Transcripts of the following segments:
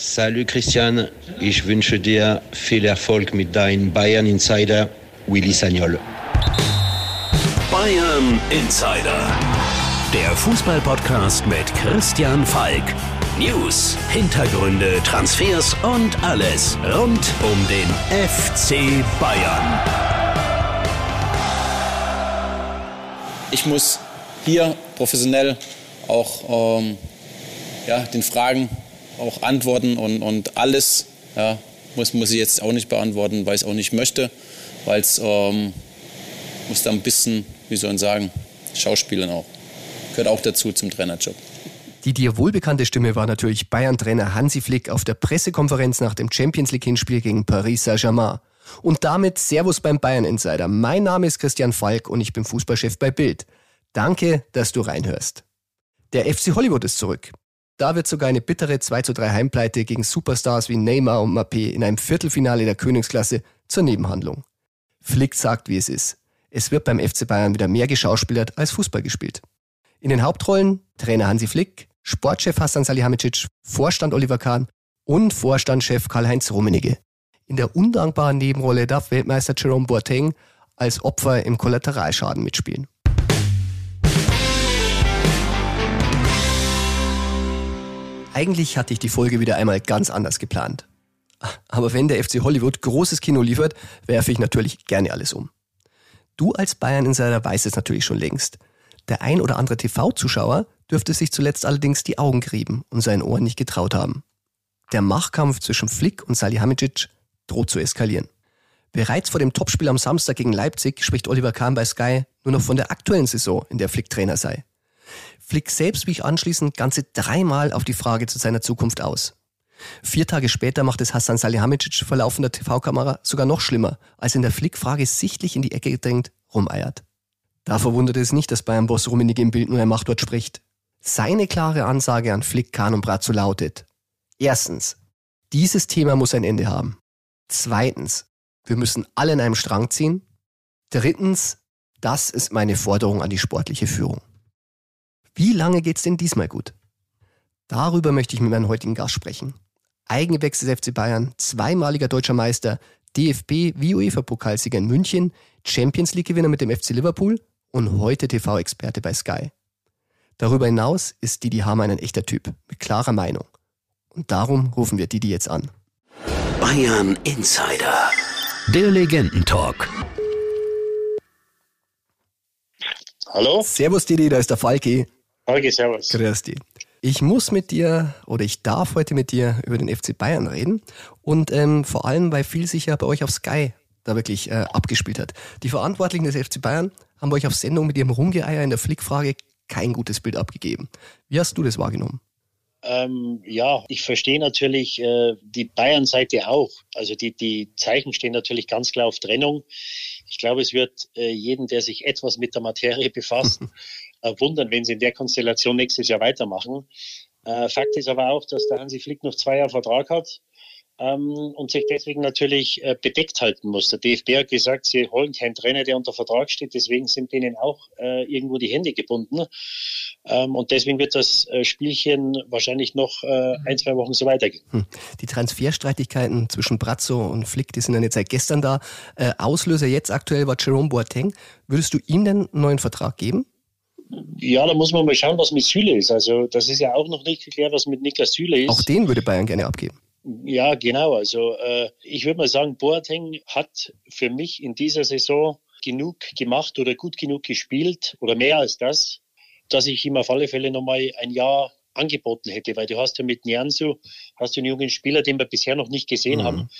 Salut Christian, ich wünsche dir viel Erfolg mit deinem Bayern Insider Willy Sagnol. Bayern Insider, der Fußballpodcast mit Christian Falk. News, Hintergründe, Transfers und alles rund um den FC Bayern. Ich muss hier professionell auch ähm, ja, den Fragen auch antworten und, und alles ja, muss, muss ich jetzt auch nicht beantworten, weil ich es auch nicht möchte, weil es ähm, muss da ein bisschen, wie soll man sagen, Schauspielern auch. Gehört auch dazu zum Trainerjob. Die dir wohlbekannte Stimme war natürlich Bayern-Trainer Hansi Flick auf der Pressekonferenz nach dem Champions League-Hinspiel gegen Paris Saint-Germain. Und damit Servus beim Bayern Insider. Mein Name ist Christian Falk und ich bin Fußballchef bei Bild. Danke, dass du reinhörst. Der FC Hollywood ist zurück. Da wird sogar eine bittere 2 zu 3 Heimpleite gegen Superstars wie Neymar und Mappé in einem Viertelfinale der Königsklasse zur Nebenhandlung. Flick sagt, wie es ist. Es wird beim FC Bayern wieder mehr geschauspielert als Fußball gespielt. In den Hauptrollen Trainer Hansi Flick, Sportchef Hassan Salihamidzic, Vorstand Oliver Kahn und Vorstandschef Karl-Heinz Rummenigge. In der undankbaren Nebenrolle darf Weltmeister Jerome Boateng als Opfer im Kollateralschaden mitspielen. Eigentlich hatte ich die Folge wieder einmal ganz anders geplant. Aber wenn der FC Hollywood großes Kino liefert, werfe ich natürlich gerne alles um. Du als Bayern-Insider weißt es natürlich schon längst. Der ein oder andere TV-Zuschauer dürfte sich zuletzt allerdings die Augen gerieben und seinen Ohren nicht getraut haben. Der Machtkampf zwischen Flick und Salihamidzic droht zu eskalieren. Bereits vor dem Topspiel am Samstag gegen Leipzig spricht Oliver Kahn bei Sky nur noch von der aktuellen Saison, in der Flick Trainer sei. Flick selbst wich anschließend ganze dreimal auf die Frage zu seiner Zukunft aus. Vier Tage später macht es Hassan Salihamidzic vor laufender TV-Kamera sogar noch schlimmer, als in der Flick-Frage sichtlich in die Ecke gedrängt rumeiert. Da verwundert es nicht, dass Bayern-Boss Rummenigge im Bild nur ein Machtwort spricht. Seine klare Ansage an Flick, Kahn und Brazzo lautet, erstens, dieses Thema muss ein Ende haben. Zweitens, wir müssen alle in einem Strang ziehen. Drittens, das ist meine Forderung an die sportliche Führung. Wie lange geht's denn diesmal gut? Darüber möchte ich mit meinem heutigen Gast sprechen. Eigengewächs des FC Bayern, zweimaliger deutscher Meister, DFB wie UEFA-Pokalsieger in München, Champions League-Gewinner mit dem FC Liverpool und heute TV-Experte bei Sky. Darüber hinaus ist Didi Hamann ein echter Typ mit klarer Meinung. Und darum rufen wir Didi jetzt an. Bayern Insider. Der Legendentalk. Hallo? Servus Didi, da ist der Falki. Holgi, servus. Grüß dich. Ich muss mit dir oder ich darf heute mit dir über den FC Bayern reden und ähm, vor allem, weil viel sich ja bei euch auf Sky da wirklich äh, abgespielt hat. Die Verantwortlichen des FC Bayern haben bei euch auf Sendung mit ihrem Rumgeeier in der Flickfrage kein gutes Bild abgegeben. Wie hast du das wahrgenommen? Ähm, ja, ich verstehe natürlich äh, die Bayern-Seite auch. Also die, die Zeichen stehen natürlich ganz klar auf Trennung. Ich glaube, es wird äh, jeden, der sich etwas mit der Materie befasst, wundern, wenn sie in der Konstellation nächstes Jahr weitermachen. Äh, Fakt ist aber auch, dass der Hansi Flick noch zwei Jahre Vertrag hat ähm, und sich deswegen natürlich äh, bedeckt halten muss. Der DFB hat gesagt, sie holen keinen Trainer, der unter Vertrag steht, deswegen sind denen auch äh, irgendwo die Hände gebunden. Ähm, und deswegen wird das äh, Spielchen wahrscheinlich noch äh, ein, zwei Wochen so weitergehen. Hm. Die Transferstreitigkeiten zwischen Brazzo und Flick, die sind ja jetzt seit gestern da. Äh, Auslöser jetzt aktuell war Jerome Boateng. Würdest du ihm denn einen neuen Vertrag geben? Ja, da muss man mal schauen, was mit Süle ist. Also das ist ja auch noch nicht geklärt, was mit Niklas Süle ist. Auch den würde Bayern gerne abgeben. Ja, genau. Also äh, ich würde mal sagen, Boateng hat für mich in dieser Saison genug gemacht oder gut genug gespielt oder mehr als das, dass ich ihm auf alle Fälle nochmal ein Jahr angeboten hätte, weil du hast ja mit Nianzu, hast du einen jungen Spieler, den wir bisher noch nicht gesehen mhm. haben,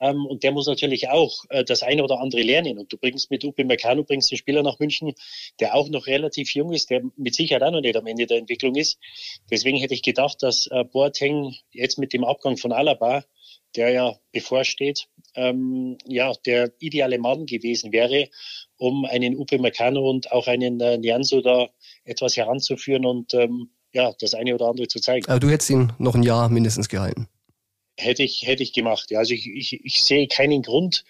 ähm, und der muss natürlich auch äh, das eine oder andere lernen. Und du bringst mit Upe Meccano bringst einen Spieler nach München, der auch noch relativ jung ist, der mit Sicherheit auch noch nicht am Ende der Entwicklung ist. Deswegen hätte ich gedacht, dass äh, Boateng jetzt mit dem Abgang von Alaba, der ja bevorsteht, ähm, ja, der ideale Mann gewesen wäre, um einen Upe Meccano und auch einen äh, Nianzo da etwas heranzuführen und ähm, ja, das eine oder andere zu zeigen. Aber du hättest ihn noch ein Jahr mindestens gehalten hätte ich, hätte ich gemacht. Ja, also ich, ich, ich sehe keinen Grund,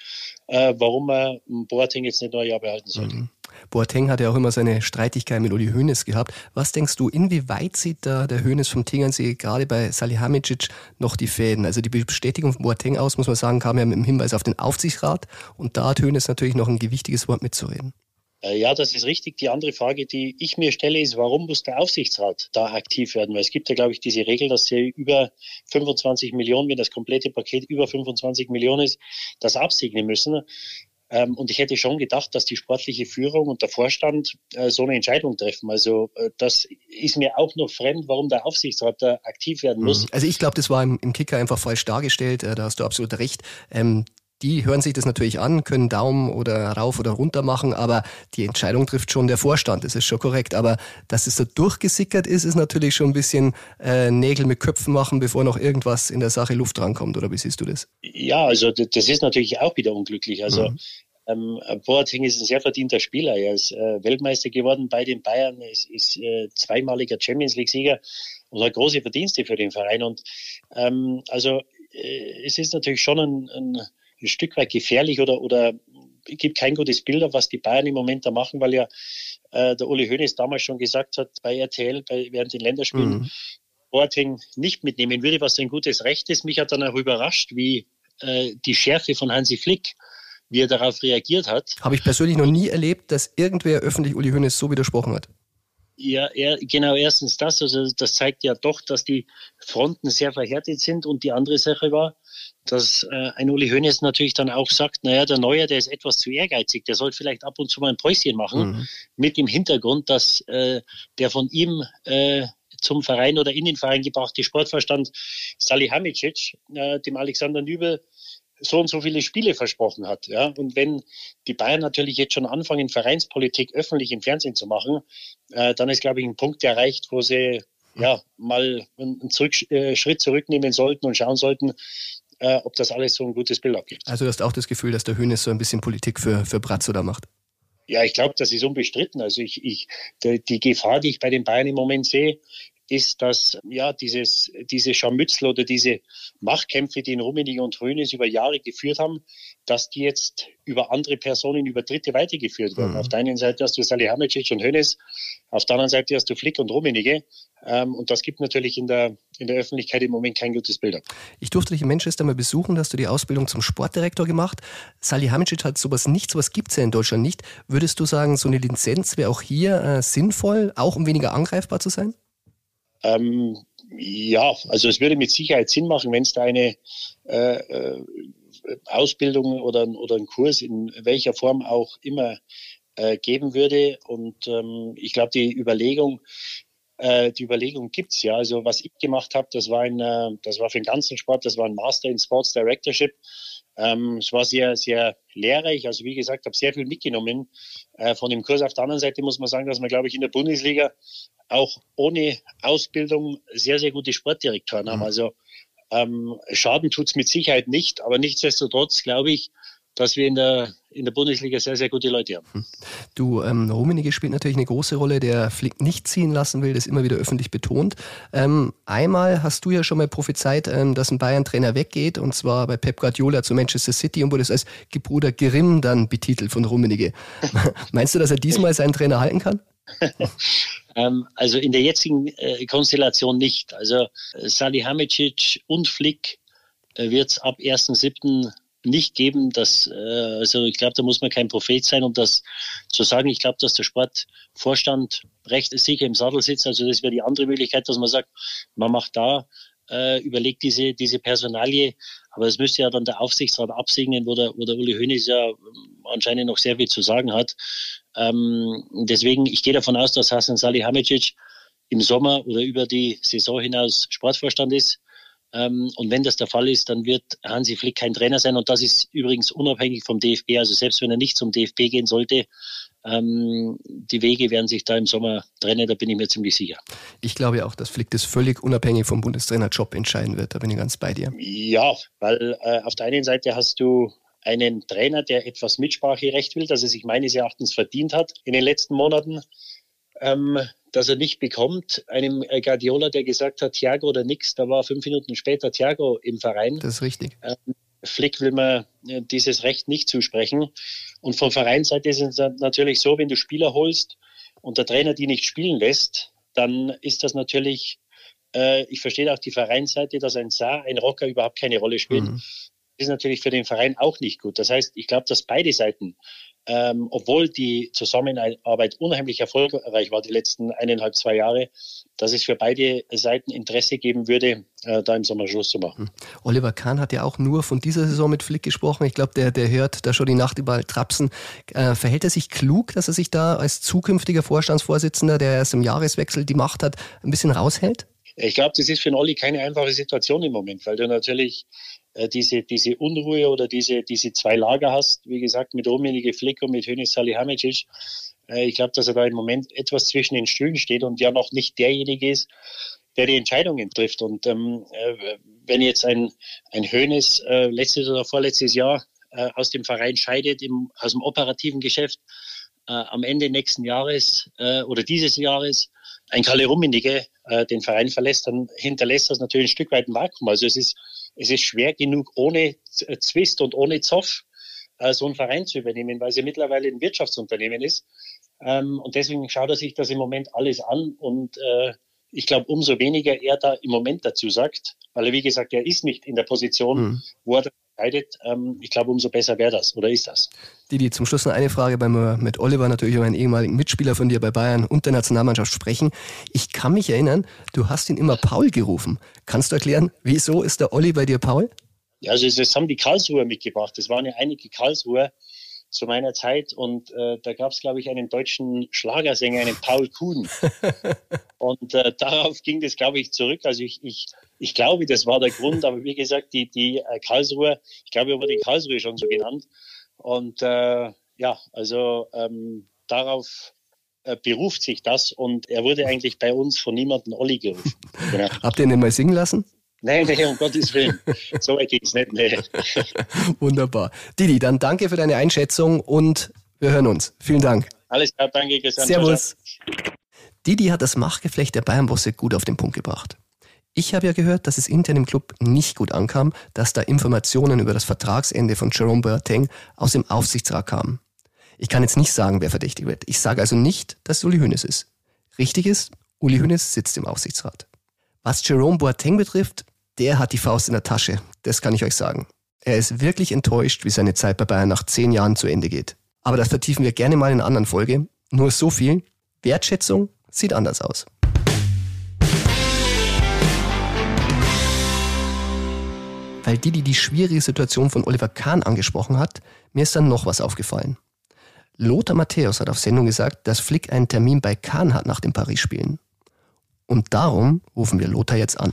äh, warum man Boateng jetzt nicht Jahr behalten sollte. Mhm. Boateng hat ja auch immer seine Streitigkeit mit Uli Hoeneß gehabt. Was denkst du, inwieweit sieht da der Hoeneß vom Tegernsee gerade bei Salihamidzic noch die Fäden? Also die Bestätigung von Boateng aus, muss man sagen, kam ja mit dem Hinweis auf den Aufsichtsrat und da hat Hoeneß natürlich noch ein gewichtiges Wort mitzureden. Äh, ja, das ist richtig. Die andere Frage, die ich mir stelle, ist, warum muss der Aufsichtsrat da aktiv werden? Weil es gibt ja, glaube ich, diese Regel, dass sie über 25 Millionen, wenn das komplette Paket über 25 Millionen ist, das absegnen müssen. Ähm, und ich hätte schon gedacht, dass die sportliche Führung und der Vorstand äh, so eine Entscheidung treffen. Also äh, das ist mir auch noch fremd, warum der Aufsichtsrat da aktiv werden muss. Mhm. Also ich glaube, das war im, Kicker einfach falsch dargestellt. Da hast du absolut recht. Die hören sich das natürlich an, können Daumen oder rauf oder runter machen, aber die Entscheidung trifft schon der Vorstand, das ist schon korrekt. Aber dass es so durchgesickert ist, ist natürlich schon ein bisschen äh, Nägel mit Köpfen machen, bevor noch irgendwas in der Sache Luft rankommt, oder wie siehst du das? Ja, also das ist natürlich auch wieder unglücklich. Also mhm. Ähm, Boateng ist ein sehr verdienter Spieler. Er ist äh, Weltmeister geworden bei den Bayern, ist, ist äh, zweimaliger Champions League-Sieger und hat große Verdienste für den Verein. Und ähm, also äh, es ist natürlich schon ein, ein ein Stück weit gefährlich oder, oder gibt kein gutes Bild auf, was die Bayern im Moment da machen, weil ja äh, der Uli Hoeneß damals schon gesagt hat bei RTL, bei, während den Länderspielen, mhm. Boateng nicht mitnehmen würde, was ein gutes Recht ist. Mich hat dann auch überrascht, wie äh, die Schärfe von Hansi Flick, wie er darauf reagiert hat. Habe ich persönlich noch nie erlebt, dass irgendwer öffentlich Uli Hoeneß so widersprochen hat. Ja, er, genau, erstens das. Also das zeigt ja doch, dass die Fronten sehr verhärtet sind. Und die andere Sache war, dass äh, ein Uli Hoeneß natürlich dann auch sagt, naja, der Neue, der ist etwas zu ehrgeizig, der soll vielleicht ab und zu mal ein Päuschen machen, mhm. mit dem Hintergrund, dass äh, der von ihm äh, zum Verein oder in den Verein gebrachte Sportverstand Salihamidzic, äh, dem Alexander Nübel, so und so viele Spiele versprochen hat. Ja? Und wenn die Bayern natürlich jetzt schon anfangen, Vereinspolitik öffentlich im Fernsehen zu machen, äh, dann ist, glaube ich, ein Punkt erreicht, wo sie ja mal einen zurück, äh, Schritt zurücknehmen sollten und schauen sollten, äh, ob das alles so ein gutes Bild abgibt. Also du hast auch das Gefühl, dass der Hönes so ein bisschen Politik für, für Bratzo da macht? Ja, ich glaube, das ist unbestritten. Also ich, ich, die, die Gefahr, die ich bei den Bayern im Moment sehe, ist, dass ja dieses, diese Scharmützel oder diese Machtkämpfe, die in Rummenigge und Hönes über Jahre geführt haben, dass die jetzt über andere Personen, über Dritte weitergeführt werden. Mhm. Auf der einen Seite hast du Salihamidzic und Hönes, auf der anderen Seite hast du Flick und Rummenigge. Ähm, und das gibt natürlich in der, in der Öffentlichkeit im Moment kein gutes Bild ab. Ich durfte dich in Manchester mal besuchen, da hast du die Ausbildung zum Sportdirektor gemacht. Salihamidzic hat sowas nicht, sowas gibt es ja in Deutschland nicht. Würdest du sagen, so eine Lizenz wäre auch hier äh, sinnvoll, auch um weniger angreifbar zu sein? Ähm, ja, also es würde mit Sicherheit Sinn machen, wenn es da eine äh, äh, Ausbildung oder, oder einen Kurs in welcher Form auch immer äh, geben würde. Und ähm, ich glaube, die Überlegung, äh, die Überlegung gibt's ja. Also was ich gemacht habe, das war ein, äh, das war für den ganzen Sport, das war ein Master in Sports Directorship. Ähm, es war sehr, sehr lehrreich. Also wie gesagt, habe sehr viel mitgenommen äh, von dem Kurs. Auf der anderen Seite muss man sagen, dass man, glaube ich, in der Bundesliga auch ohne Ausbildung sehr, sehr gute Sportdirektoren mhm. haben. Also ähm, Schaden tut's mit Sicherheit nicht, aber nichtsdestotrotz glaube ich, dass wir in der, in der Bundesliga sehr, sehr gute Leute haben. Hm. Du, ähm, Rummenigge spielt natürlich eine große Rolle, der Flick nicht ziehen lassen will, das immer wieder öffentlich betont. Ähm, einmal hast du ja schon mal prophezeit, ähm, dass ein Bayern-Trainer weggeht, und zwar bei Pep Guardiola zu Manchester City und wurde es als Gebruder Grimm dann betitelt von Rummenigge. Meinst du, dass er diesmal seinen Trainer halten kann? ähm, also in der jetzigen äh, Konstellation nicht. Also äh, Salihamidzic und Flick äh, wird es ab 1.7 nicht geben. Dass, also ich glaube, da muss man kein Prophet sein, um das zu sagen. Ich glaube, dass der Sportvorstand recht sicher im Sattel sitzt. Also das wäre die andere Möglichkeit, dass man sagt, man macht da, überlegt diese, diese Personalie. Aber es müsste ja dann der Aufsichtsrat absegnen, wo der, wo der Uli Hoeneß ja anscheinend noch sehr viel zu sagen hat. Ähm, deswegen, ich gehe davon aus, dass Hasan Salihamidzic im Sommer oder über die Saison hinaus Sportvorstand ist. Ähm, und wenn das der Fall ist, dann wird Hansi Flick kein Trainer sein. Und das ist übrigens unabhängig vom DFB. Also selbst wenn er nicht zum DFB gehen sollte, ähm, die Wege werden sich da im Sommer trennen, da bin ich mir ziemlich sicher. Ich glaube auch, dass Flick das völlig unabhängig vom Bundestrainerjob entscheiden wird. Da bin ich ganz bei dir. Ja, weil äh, auf der einen Seite hast du einen Trainer, der etwas Mitspracherecht will, das er sich meines Erachtens verdient hat in den letzten Monaten. Ähm, dass er nicht bekommt. Einem Guardiola, der gesagt hat, Thiago oder nix, da war fünf Minuten später Thiago im Verein. Das ist richtig. Ähm, Flick will man äh, dieses Recht nicht zusprechen. Und von Vereinsseite ist es natürlich so, wenn du Spieler holst und der Trainer die nicht spielen lässt, dann ist das natürlich, äh, ich verstehe auch die Vereinsseite, dass ein Saar, ein Rocker überhaupt keine Rolle spielt. Mhm. Das ist natürlich für den Verein auch nicht gut. Das heißt, ich glaube, dass beide Seiten ähm, obwohl die Zusammenarbeit unheimlich erfolgreich war die letzten eineinhalb, zwei Jahre, dass es für beide Seiten Interesse geben würde, äh, da im Sommer Schluss zu machen. Hm. Oliver Kahn hat ja auch nur von dieser Saison mit Flick gesprochen. Ich glaube, der, der hört da schon die Nacht überall trapsen. Äh, verhält er sich klug, dass er sich da als zukünftiger Vorstandsvorsitzender, der erst im Jahreswechsel die Macht hat, ein bisschen raushält? Ich glaube, das ist für den Olli keine einfache Situation im Moment, weil du natürlich äh, diese, diese Unruhe oder diese, diese zwei Lager hast, wie gesagt, mit Rummenigge Flick und mit Hönes Salihamidzic. Äh, ich glaube, dass er da im Moment etwas zwischen den Stühlen steht und ja noch nicht derjenige ist, der die Entscheidungen trifft. Und ähm, äh, wenn jetzt ein, ein Hönes äh, letztes oder vorletztes Jahr äh, aus dem Verein scheidet, im, aus dem operativen Geschäft, äh, am Ende nächsten Jahres oder dieses Jahres ein Kalle Rummenigge den Verein verlässt, dann hinterlässt das natürlich ein Stück weit ein Vakuum. Also es ist es ist schwer genug, ohne Zwist und ohne Zoff äh, so einen Verein zu übernehmen, weil ja mittlerweile ein Wirtschaftsunternehmen ist. Ähm, und deswegen schaut er sich das im Moment alles an und äh, ich glaube, umso weniger er da im Moment dazu sagt, weil er, wie gesagt, er ist nicht in der Position, mhm. wo er entscheidet. Ähm, ich glaube, umso besser wäre das oder ist das. Didi, zum Schluss noch eine Frage, weil wir mit Oliver natürlich über einen ehemaligen Mitspieler von dir bei Bayern und der Nationalmannschaft sprechen. Ich kann mich erinnern, du hast ihn immer Paul gerufen. Kannst du erklären, wieso ist der Olli bei dir Paul? Ja, also das haben die Karlsruher mitgebracht. Das waren ja einige Karlsruher, zu meiner Zeit und äh, da gab es, glaube ich, einen deutschen Schlagersänger, einen Paul Kuhn. und äh, darauf ging das, glaube ich, zurück. Also ich, ich, ich glaube, das war der Grund, aber wie gesagt, die, die äh, Karlsruher, ich glaube, er wurde in Karlsruhe schon so genannt. Und äh, ja, also ähm, darauf äh, beruft sich das und er wurde eigentlich bei uns von niemandem Olli gerufen. Genau. Habt ihr ihn denn mal singen lassen? Nein, nein, um Gottes Willen. So weit geht's nicht. Nee. Wunderbar. Didi, dann danke für deine Einschätzung und wir hören uns. Vielen Dank. Alles klar, danke, Christian. Servus. Didi hat das Machtgeflecht der Bayern-Bosse gut auf den Punkt gebracht. Ich habe ja gehört, dass es intern im Club nicht gut ankam, dass da Informationen über das Vertragsende von Jerome Boateng aus dem Aufsichtsrat kamen. Ich kann jetzt nicht sagen, wer verdächtig wird. Ich sage also nicht, dass es Uli Hoeneß ist. Richtig ist, Uli Hoeneß sitzt im Aufsichtsrat. Was Jerome Boateng betrifft, der hat die Faust in der Tasche. Das kann ich euch sagen. Er ist wirklich enttäuscht, wie seine Zeit bei Bayern nach zehn Jahren zu Ende geht. Aber das vertiefen wir gerne mal in einer anderen Folge. Nur so viel. Wertschätzung sieht anders aus. Weil die, die die schwierige Situation von Oliver Kahn angesprochen hat, mir ist dann noch was aufgefallen. Lothar Matthäus hat auf Sendung gesagt, dass Flick einen Termin bei Kahn hat nach dem Paris-Spielen. Und darum rufen wir Lothar jetzt an.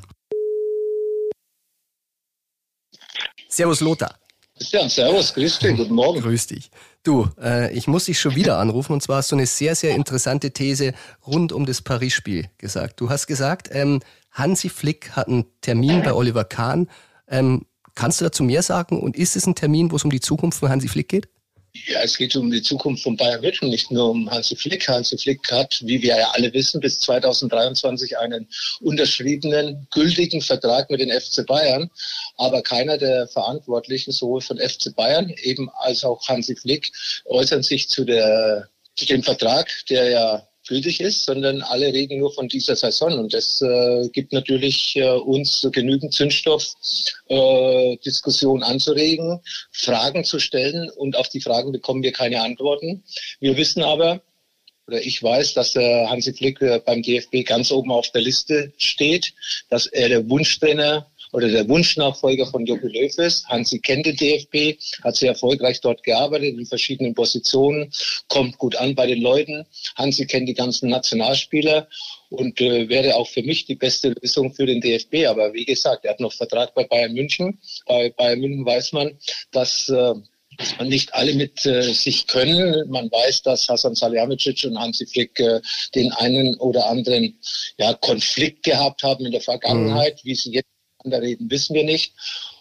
Servus Lothar. Ja, servus, grüß dich, guten Morgen. Grüß dich. Du, äh, ich muss dich schon wieder anrufen und zwar hast du eine sehr, sehr interessante These rund um das Paris-Spiel gesagt. Du hast gesagt, ähm, Hansi Flick hat einen Termin bei Oliver Kahn. Ähm, kannst du dazu mehr sagen und ist es ein Termin, wo es um die Zukunft von Hansi Flick geht? Ja, es geht um die Zukunft von Bayern München, nicht nur um Hansi Flick. Hansi Flick hat, wie wir ja alle wissen, bis 2023 einen unterschriebenen, gültigen Vertrag mit den FC Bayern. Aber keiner der Verantwortlichen, sowohl von FC Bayern eben als auch Hansi Flick, äußern sich zu, der, zu dem Vertrag, der ja gültig ist, sondern alle reden nur von dieser Saison. Und das äh, gibt natürlich äh, uns genügend Zündstoff, äh, Diskussion anzuregen, Fragen zu stellen. Und auf die Fragen bekommen wir keine Antworten. Wir wissen aber, oder ich weiß, dass äh, Hansi Flick äh, beim DFB ganz oben auf der Liste steht, dass er der Wunschtrainer oder der Wunschnachfolger von Jogi Löw ist. Hansi kennt den DFB, hat sehr erfolgreich dort gearbeitet in verschiedenen Positionen, kommt gut an bei den Leuten. Hansi kennt die ganzen Nationalspieler und äh, wäre auch für mich die beste Lösung für den DFB. Aber wie gesagt, er hat noch Vertrag bei Bayern München. Bei Bayern München weiß man, dass äh, nicht alle mit äh, sich können. Man weiß, dass Hasan Salihamidzic und Hansi Flick äh, den einen oder anderen ja, Konflikt gehabt haben in der Vergangenheit, mhm. wie sie jetzt miteinander reden, wissen wir nicht.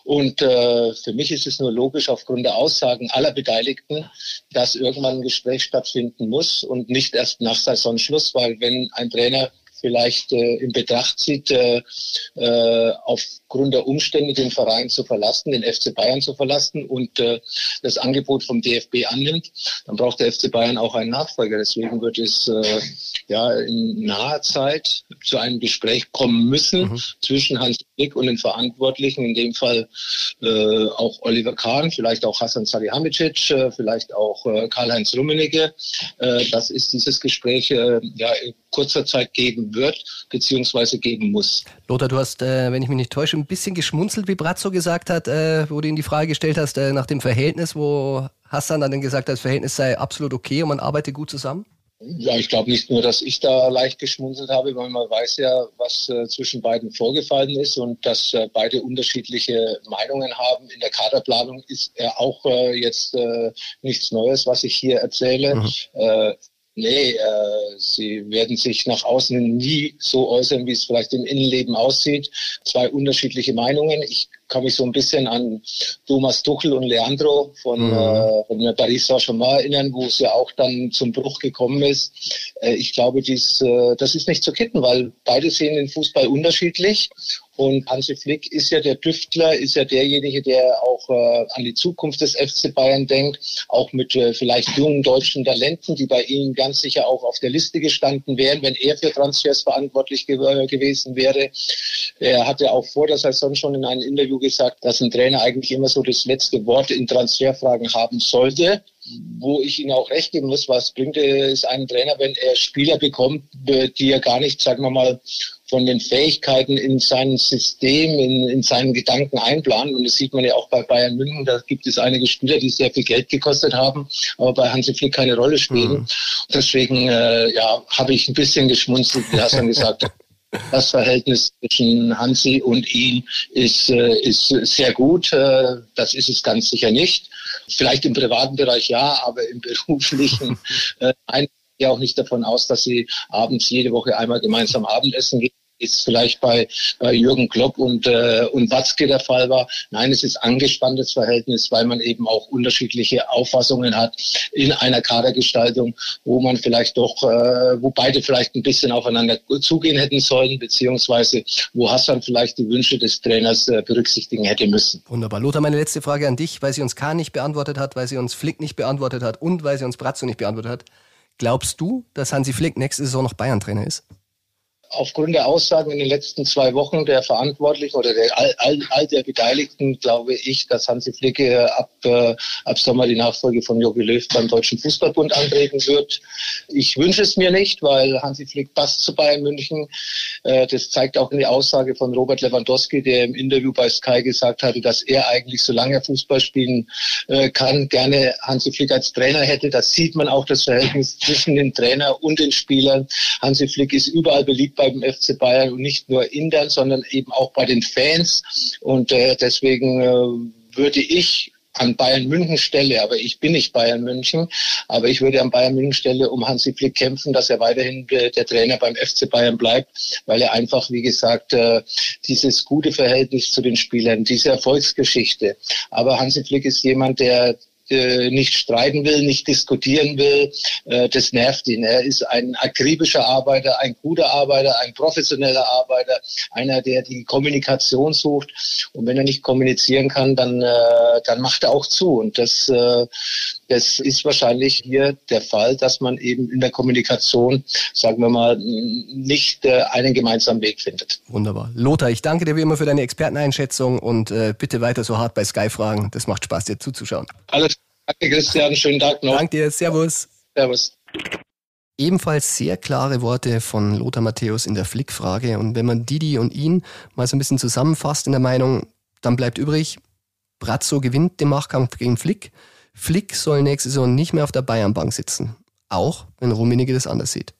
Und äh, für mich ist es nur logisch aufgrund der Aussagen aller Beteiligten, dass irgendwann ein Gespräch stattfinden muss und nicht erst nach Saisonschluss, weil wenn ein Trainer vielleicht äh, in Betracht zieht, äh, äh, aufgrund der Umstände den Verein zu verlassen, den FC Bayern zu verlassen und äh, das Angebot vom DFB annimmt, dann braucht der FC Bayern auch einen Nachfolger. Deswegen wird es äh, ja in naher Zeit zu einem Gespräch kommen müssen mhm. zwischen Hans Flick und den Verantwortlichen, in dem Fall äh, auch Oliver Kahn, vielleicht auch Hassan Salihamidzic, äh, vielleicht auch äh, Karl-Heinz Rummenigge. Äh, das ist dieses Gespräch äh, ja in kurzer Zeit geben wird, beziehungsweise geben muss. Lothar, du hast, äh, wenn ich mich nicht täusche, ein bisschen geschmunzelt, wie Brazzo gesagt hat, äh, wo du ihn die Frage gestellt hast, äh, nach dem Verhältnis, wo Hassan dann gesagt hat, das Verhältnis sei absolut okay und man arbeitet gut zusammen? Ja, ich glaube nicht nur, dass ich da leicht geschmunzelt habe, weil man weiß ja, was äh, zwischen beiden vorgefallen ist und dass äh, beide unterschiedliche Meinungen haben. In der Kaderplanung ist er auch äh, jetzt äh, nichts Neues, was ich hier erzähle. Mhm. Äh, Nee, äh, sie werden sich nach außen nie so äußern, wie es vielleicht im Innenleben aussieht. Zwei unterschiedliche Meinungen. Ich kann mich so ein bisschen an Thomas Tuchel und Leandro von, mhm. äh, von Paris Saint-Germain erinnern, wo es ja auch dann zum Bruch gekommen ist. Äh, ich glaube, dies, äh, das ist nicht zu kitten, weil beide sehen den Fußball unterschiedlich und Hansi Flick ist ja der Tüftler, ist ja derjenige, der auch äh, an die Zukunft des FC Bayern denkt, auch mit äh, vielleicht jungen deutschen Talenten, die bei ihm ganz sicher auch auf der Liste gestanden wären, wenn er für Transfers verantwortlich ge äh, gewesen wäre. Er hatte auch vor der Saison schon in einem Interview gesagt, dass ein Trainer eigentlich immer so das letzte Wort in Transferfragen haben sollte wo ich Ihnen auch recht geben muss, was bringt es einem Trainer, wenn er Spieler bekommt, die er gar nicht, sagen wir mal, von den Fähigkeiten in sein System, in, in seinen Gedanken einplanen. Und das sieht man ja auch bei Bayern München. Da gibt es einige Spieler, die sehr viel Geld gekostet haben, aber bei Hansi Flick keine Rolle spielen. Mhm. Deswegen äh, ja, habe ich ein bisschen geschmunzelt, wie Hassan gesagt hat. Das Verhältnis zwischen Hansi und ihm ist, äh, ist sehr gut. Äh, das ist es ganz sicher nicht. Vielleicht im privaten Bereich ja, aber im beruflichen äh, ja auch nicht davon aus, dass sie abends jede Woche einmal gemeinsam Abendessen gehen ist vielleicht bei, bei Jürgen Klopp und, äh, und Watzke der Fall war. Nein, es ist angespanntes Verhältnis, weil man eben auch unterschiedliche Auffassungen hat in einer Kadergestaltung, wo man vielleicht doch, äh, wo beide vielleicht ein bisschen aufeinander zugehen hätten sollen, beziehungsweise wo Hassan vielleicht die Wünsche des Trainers äh, berücksichtigen hätte müssen. Wunderbar. Lothar, meine letzte Frage an dich, weil sie uns Kahn nicht beantwortet hat, weil sie uns Flick nicht beantwortet hat und weil sie uns Brazzo nicht beantwortet hat. Glaubst du, dass Hansi Flick nächste Saison noch Bayern-Trainer ist? Aufgrund der Aussagen in den letzten zwei Wochen der Verantwortlichen oder der, all, all, all der Beteiligten glaube ich, dass Hansi Flick ab, äh, ab Sommer die Nachfolge von Jogi Löw beim Deutschen Fußballbund antreten wird. Ich wünsche es mir nicht, weil Hansi Flick passt zu Bayern München. Äh, das zeigt auch die Aussage von Robert Lewandowski, der im Interview bei Sky gesagt hatte, dass er eigentlich, solange er Fußball spielen äh, kann, gerne Hansi Flick als Trainer hätte. Das sieht man auch das Verhältnis zwischen dem Trainer und den Spielern. Hansi Flick ist überall beliebt beim FC Bayern und nicht nur intern, sondern eben auch bei den Fans. Und äh, deswegen äh, würde ich an Bayern München Stelle, aber ich bin nicht Bayern München, aber ich würde an Bayern München Stelle um Hansi Flick kämpfen, dass er weiterhin der Trainer beim FC Bayern bleibt, weil er einfach, wie gesagt, äh, dieses gute Verhältnis zu den Spielern, diese Erfolgsgeschichte. Aber Hansi Flick ist jemand, der äh, nicht streiten will, nicht diskutieren will, äh, das nervt ihn. Er ist ein akribischer Arbeiter, ein guter Arbeiter, ein professioneller Arbeiter, einer, der die Kommunikation sucht. Und wenn er nicht kommunizieren kann, dann, äh, dann macht er auch zu. Und das, äh, das ist wahrscheinlich hier der Fall, dass man eben in der Kommunikation, sagen wir mal, nicht äh, einen gemeinsamen Weg findet. Wunderbar. Lothar, ich danke dir wie immer für deine Experteneinschätzung und äh, bitte weiter so hart bei Sky fragen. Das macht Spaß, dir zuzuschauen. Alles Danke, Christian. Schönen Tag noch. Danke dir. Servus. Servus. Ebenfalls sehr klare Worte von Lothar Matthäus in der Flick-Frage. Und wenn man Didi und ihn mal so ein bisschen zusammenfasst in der Meinung, dann bleibt übrig, Brazzo gewinnt den Machtkampf gegen Flick. Flick soll nächste Saison nicht mehr auf der Bayernbank sitzen. Auch wenn Rummenigge das anders sieht.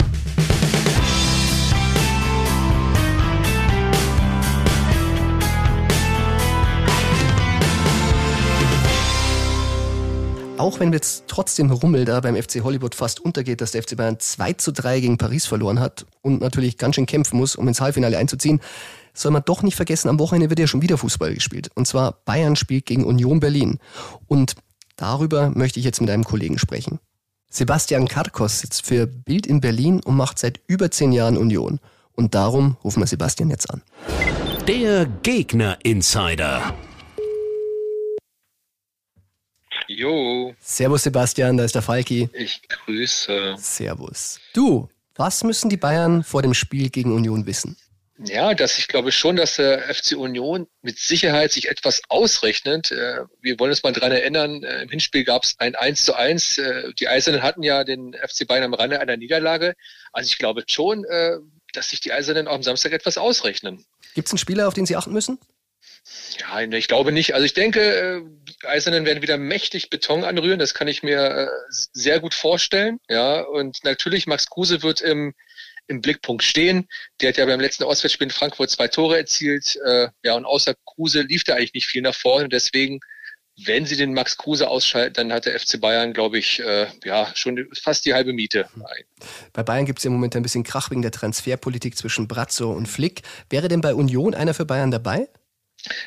Auch wenn jetzt trotzdem Rummel da beim FC Hollywood fast untergeht, dass der FC Bayern 2 zu 3 gegen Paris verloren hat und natürlich ganz schön kämpfen muss, um ins Halbfinale einzuziehen, soll man doch nicht vergessen, am Wochenende wird ja schon wieder Fußball gespielt. Und zwar Bayern spielt gegen Union Berlin. Und darüber möchte ich jetzt mit einem Kollegen sprechen. Sebastian Karkos sitzt für Bild in Berlin und macht seit über zehn Jahren Union. Und darum rufen wir Sebastian jetzt an. Der Gegner Insider. Jo. Servus Sebastian, da ist der Falki. Ich grüße. Servus. Du, was müssen die Bayern vor dem Spiel gegen Union wissen? Ja, dass ich glaube schon, dass der FC Union mit Sicherheit sich etwas ausrechnet. Äh, wir wollen uns mal dran erinnern, äh, im Hinspiel gab es ein 1 zu 1. Äh, die Eisernen hatten ja den FC Bayern am Rande einer Niederlage. Also ich glaube schon, dass sich die Eisernen auch am Samstag etwas ausrechnen. Gibt es einen Spieler, auf den Sie achten müssen? Ja, ich glaube nicht. Also ich denke, die Eisernen werden wieder mächtig Beton anrühren. Das kann ich mir sehr gut vorstellen. Ja, und natürlich Max Kruse wird im im Blickpunkt stehen. Der hat ja beim letzten Auswärtsspiel in Frankfurt zwei Tore erzielt. Äh, ja, und außer Kruse lief da eigentlich nicht viel nach vorne. Deswegen, wenn sie den Max Kruse ausschalten, dann hat der FC Bayern, glaube ich, äh, ja, schon fast die halbe Miete. Bei Bayern gibt es ja im Moment ein bisschen Krach wegen der Transferpolitik zwischen Brazzo und Flick. Wäre denn bei Union einer für Bayern dabei?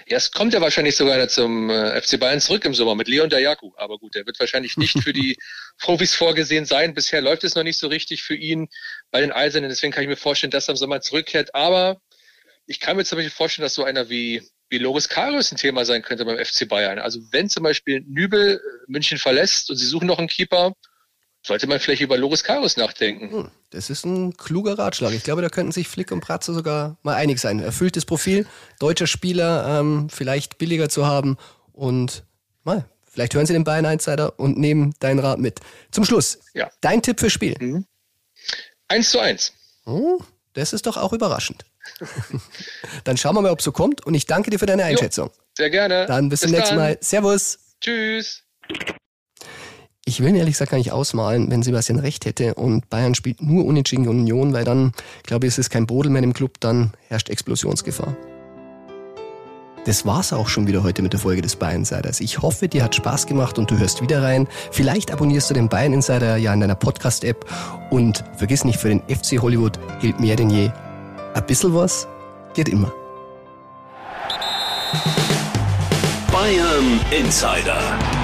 Es kommt ja wahrscheinlich sogar zum äh, FC Bayern zurück im Sommer mit Leon Dayaku. Aber gut, der wird wahrscheinlich nicht für die Profis vorgesehen sein. Bisher läuft es noch nicht so richtig für ihn bei den Eisernen. Deswegen kann ich mir vorstellen, dass er im Sommer zurückkehrt. Aber ich kann mir zum Beispiel vorstellen, dass so einer wie, wie Loris Karius ein Thema sein könnte beim FC Bayern. Also wenn zum Beispiel Nübel äh, München verlässt und sie suchen noch einen Keeper, sollte man vielleicht über Loris Karius nachdenken. Hm, das ist ein kluger Ratschlag. Ich glaube, da könnten sich Flick und Pratze sogar mal einig sein. Erfülltes Profil, deutscher Spieler, ähm, vielleicht billiger zu haben und mal, vielleicht hören Sie den Bayern Insider und nehmen deinen Rat mit. Zum Schluss, ja. dein Tipp fürs Spiel. Mhm. 1 zu 1. Oh, das ist doch auch überraschend. Dann schauen wir mal, ob es so kommt und ich danke dir für deine Einschätzung. Jo, sehr gerne. Dann bis, bis zum nächsten Mal. Servus. Tschüss. Ich will mir ehrlich gesagt gar nicht ausmalen, wenn Sebastian recht hätte und Bayern spielt nur unentschieden gegen Union, weil dann, glaube ich, ist es kein Bodel mehr im Club, dann herrscht Explosionsgefahr. Das war's auch schon wieder heute mit der Folge des Bayern Insiders. Ich hoffe, dir hat Spaß gemacht und du hörst wieder rein. Vielleicht abonnierst du den Bayern Insider ja in deiner Podcast-App und vergiss nicht, für den FC Hollywood gilt mehr denn je. Ein bisschen was geht immer. Bayern Insider,